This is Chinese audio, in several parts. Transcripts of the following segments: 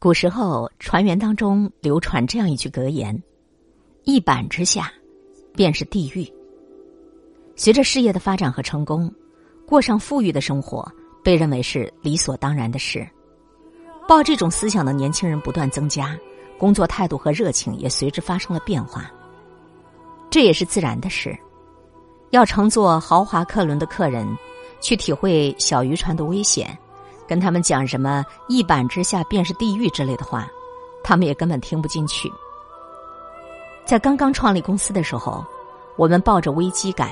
古时候，船员当中流传这样一句格言：“一板之下，便是地狱。”随着事业的发展和成功，过上富裕的生活被认为是理所当然的事。抱这种思想的年轻人不断增加，工作态度和热情也随之发生了变化。这也是自然的事。要乘坐豪华客轮的客人，去体会小渔船的危险。跟他们讲什么“一板之下便是地狱”之类的话，他们也根本听不进去。在刚刚创立公司的时候，我们抱着危机感，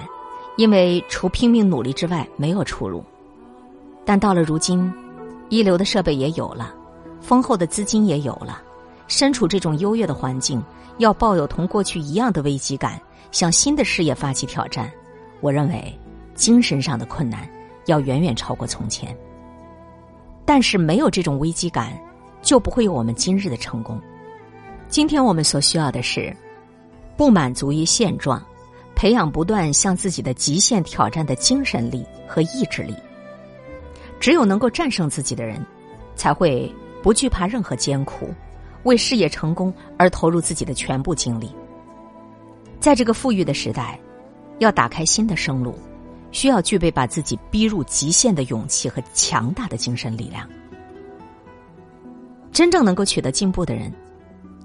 因为除拼命努力之外没有出路。但到了如今，一流的设备也有了，丰厚的资金也有了，身处这种优越的环境，要抱有同过去一样的危机感，向新的事业发起挑战，我认为精神上的困难要远远超过从前。但是没有这种危机感，就不会有我们今日的成功。今天我们所需要的是，不满足于现状，培养不断向自己的极限挑战的精神力和意志力。只有能够战胜自己的人，才会不惧怕任何艰苦，为事业成功而投入自己的全部精力。在这个富裕的时代，要打开新的生路。需要具备把自己逼入极限的勇气和强大的精神力量。真正能够取得进步的人，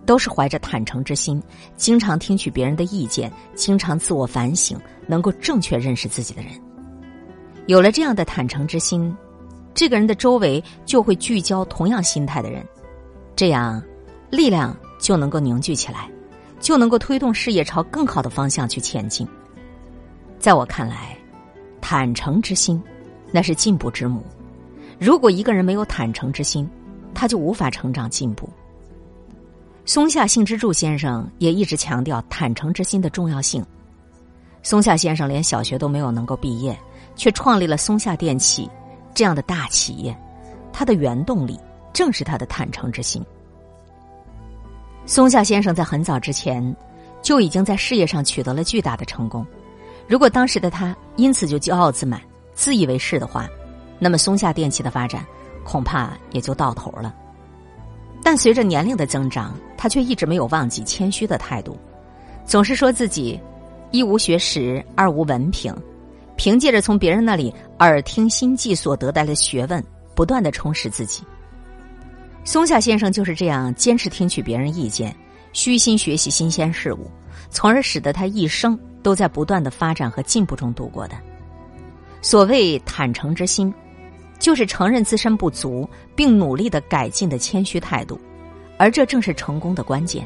都是怀着坦诚之心，经常听取别人的意见，经常自我反省，能够正确认识自己的人。有了这样的坦诚之心，这个人的周围就会聚焦同样心态的人，这样力量就能够凝聚起来，就能够推动事业朝更好的方向去前进。在我看来。坦诚之心，那是进步之母。如果一个人没有坦诚之心，他就无法成长进步。松下幸之助先生也一直强调坦诚之心的重要性。松下先生连小学都没有能够毕业，却创立了松下电器这样的大企业，他的原动力正是他的坦诚之心。松下先生在很早之前就已经在事业上取得了巨大的成功。如果当时的他因此就骄傲自满、自以为是的话，那么松下电器的发展恐怕也就到头了。但随着年龄的增长，他却一直没有忘记谦虚的态度，总是说自己一无学识，二无文凭，凭借着从别人那里耳听心计所得来的学问，不断的充实自己。松下先生就是这样坚持听取别人意见，虚心学习新鲜事物，从而使得他一生。都在不断的发展和进步中度过的。所谓坦诚之心，就是承认自身不足并努力的改进的谦虚态度，而这正是成功的关键。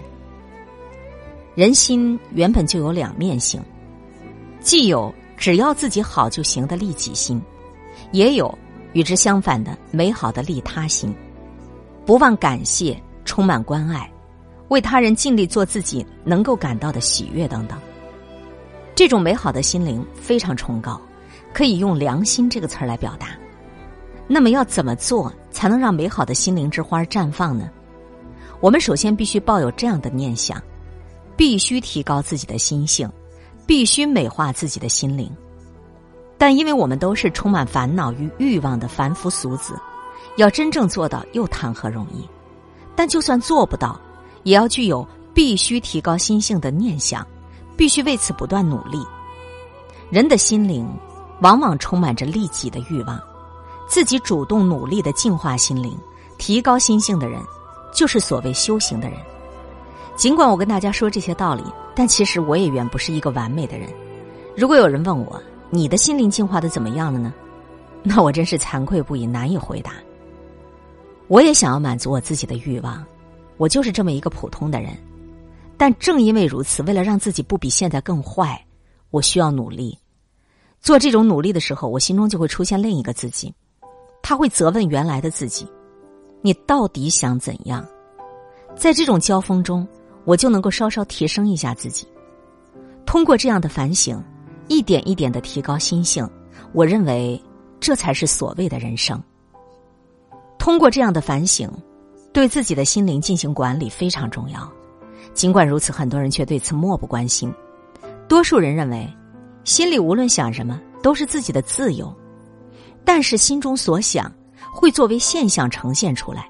人心原本就有两面性，既有只要自己好就行的利己心，也有与之相反的美好的利他心，不忘感谢，充满关爱，为他人尽力做自己能够感到的喜悦等等。这种美好的心灵非常崇高，可以用“良心”这个词儿来表达。那么要怎么做才能让美好的心灵之花绽放呢？我们首先必须抱有这样的念想：必须提高自己的心性，必须美化自己的心灵。但因为我们都是充满烦恼与欲望的凡夫俗子，要真正做到又谈何容易？但就算做不到，也要具有必须提高心性的念想。必须为此不断努力。人的心灵往往充满着利己的欲望，自己主动努力的净化心灵、提高心性的人，就是所谓修行的人。尽管我跟大家说这些道理，但其实我也远不是一个完美的人。如果有人问我你的心灵进化的怎么样了呢？那我真是惭愧不已，难以回答。我也想要满足我自己的欲望，我就是这么一个普通的人。但正因为如此，为了让自己不比现在更坏，我需要努力。做这种努力的时候，我心中就会出现另一个自己，他会责问原来的自己：“你到底想怎样？”在这种交锋中，我就能够稍稍提升一下自己。通过这样的反省，一点一点的提高心性，我认为这才是所谓的人生。通过这样的反省，对自己的心灵进行管理非常重要。尽管如此，很多人却对此漠不关心。多数人认为，心里无论想什么都是自己的自由，但是心中所想会作为现象呈现出来，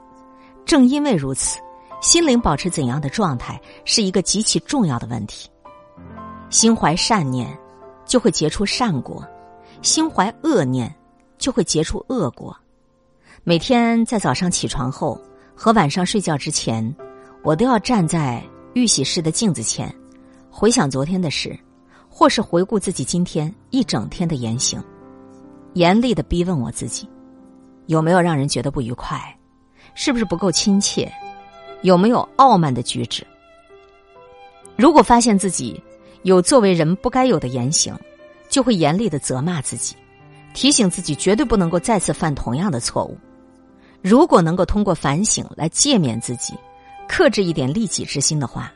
正因为如此，心灵保持怎样的状态是一个极其重要的问题。心怀善念，就会结出善果；心怀恶念，就会结出恶果。每天在早上起床后和晚上睡觉之前，我都要站在浴洗室的镜子前，回想昨天的事，或是回顾自己今天一整天的言行，严厉的逼问我自己：有没有让人觉得不愉快？是不是不够亲切？有没有傲慢的举止？如果发现自己有作为人不该有的言行，就会严厉的责骂自己，提醒自己绝对不能够再次犯同样的错误。如果能够通过反省来诫勉自己，克制一点利己之心的话，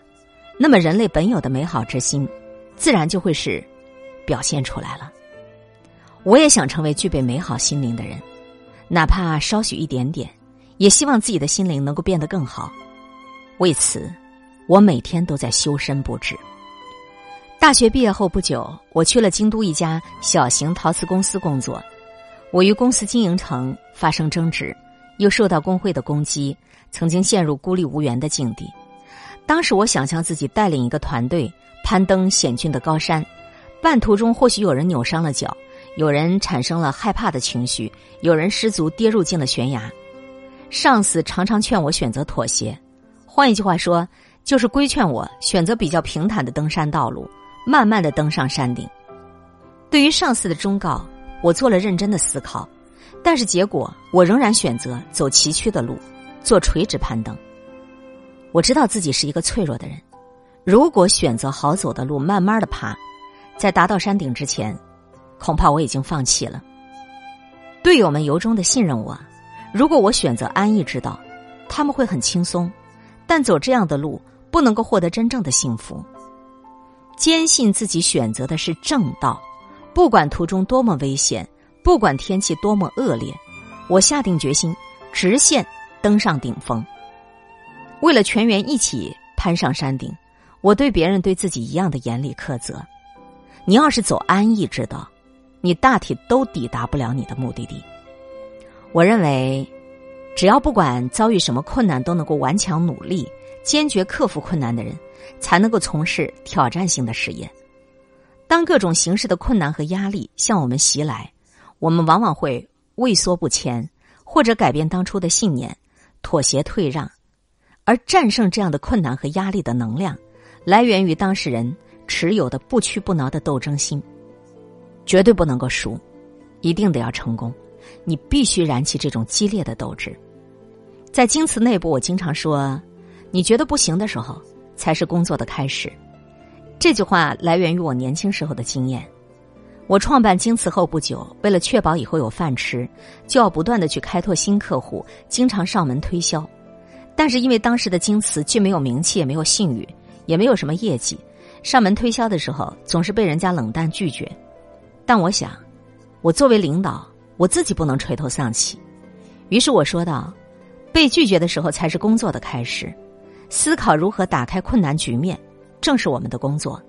那么人类本有的美好之心，自然就会是表现出来了。我也想成为具备美好心灵的人，哪怕稍许一点点，也希望自己的心灵能够变得更好。为此，我每天都在修身布置。大学毕业后不久，我去了京都一家小型陶瓷公司工作，我与公司经营层发生争执。又受到工会的攻击，曾经陷入孤立无援的境地。当时我想象自己带领一个团队攀登险峻的高山，半途中或许有人扭伤了脚，有人产生了害怕的情绪，有人失足跌入进了悬崖。上司常常劝我选择妥协，换一句话说，就是规劝我选择比较平坦的登山道路，慢慢的登上山顶。对于上司的忠告，我做了认真的思考。但是结果，我仍然选择走崎岖的路，做垂直攀登。我知道自己是一个脆弱的人，如果选择好走的路，慢慢的爬，在达到山顶之前，恐怕我已经放弃了。队友们由衷的信任我，如果我选择安逸之道，他们会很轻松，但走这样的路不能够获得真正的幸福。坚信自己选择的是正道，不管途中多么危险。不管天气多么恶劣，我下定决心直线登上顶峰。为了全员一起攀上山顶，我对别人对自己一样的严厉苛责。你要是走安逸之道，你大体都抵达不了你的目的地。我认为，只要不管遭遇什么困难，都能够顽强努力、坚决克服困难的人，才能够从事挑战性的事业。当各种形式的困难和压力向我们袭来，我们往往会畏缩不前，或者改变当初的信念，妥协退让，而战胜这样的困难和压力的能量，来源于当事人持有的不屈不挠的斗争心。绝对不能够输，一定得要成功，你必须燃起这种激烈的斗志。在京瓷内部，我经常说：“你觉得不行的时候，才是工作的开始。”这句话来源于我年轻时候的经验。我创办京瓷后不久，为了确保以后有饭吃，就要不断的去开拓新客户，经常上门推销。但是因为当时的京瓷既没有名气，也没有信誉，也没有什么业绩，上门推销的时候总是被人家冷淡拒绝。但我想，我作为领导，我自己不能垂头丧气。于是我说道：“被拒绝的时候才是工作的开始，思考如何打开困难局面，正是我们的工作。”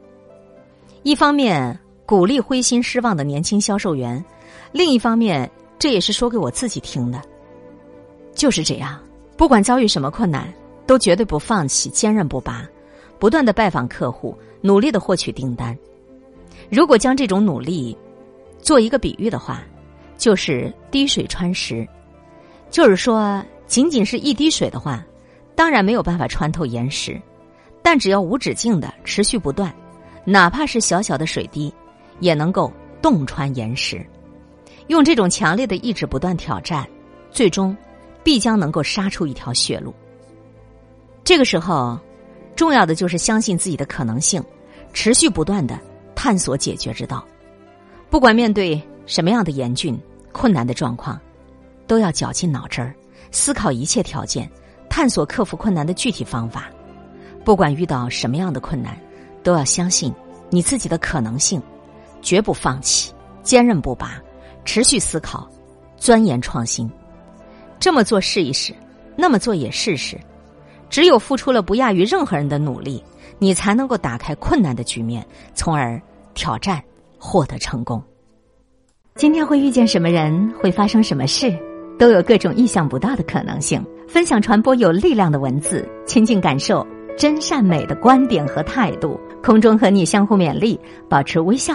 一方面。鼓励灰心失望的年轻销售员，另一方面，这也是说给我自己听的。就是这样，不管遭遇什么困难，都绝对不放弃，坚韧不拔，不断的拜访客户，努力的获取订单。如果将这种努力做一个比喻的话，就是滴水穿石。就是说，仅仅是一滴水的话，当然没有办法穿透岩石，但只要无止境的持续不断，哪怕是小小的水滴。也能够洞穿岩石，用这种强烈的意志不断挑战，最终必将能够杀出一条血路。这个时候，重要的就是相信自己的可能性，持续不断的探索解决之道。不管面对什么样的严峻困难的状况，都要绞尽脑汁儿思考一切条件，探索克服困难的具体方法。不管遇到什么样的困难，都要相信你自己的可能性。绝不放弃，坚韧不拔，持续思考，钻研创新。这么做试一试，那么做也试试。只有付出了不亚于任何人的努力，你才能够打开困难的局面，从而挑战获得成功。今天会遇见什么人，会发生什么事，都有各种意想不到的可能性。分享传播有力量的文字，亲近感受真善美的观点和态度。空中和你相互勉励，保持微笑、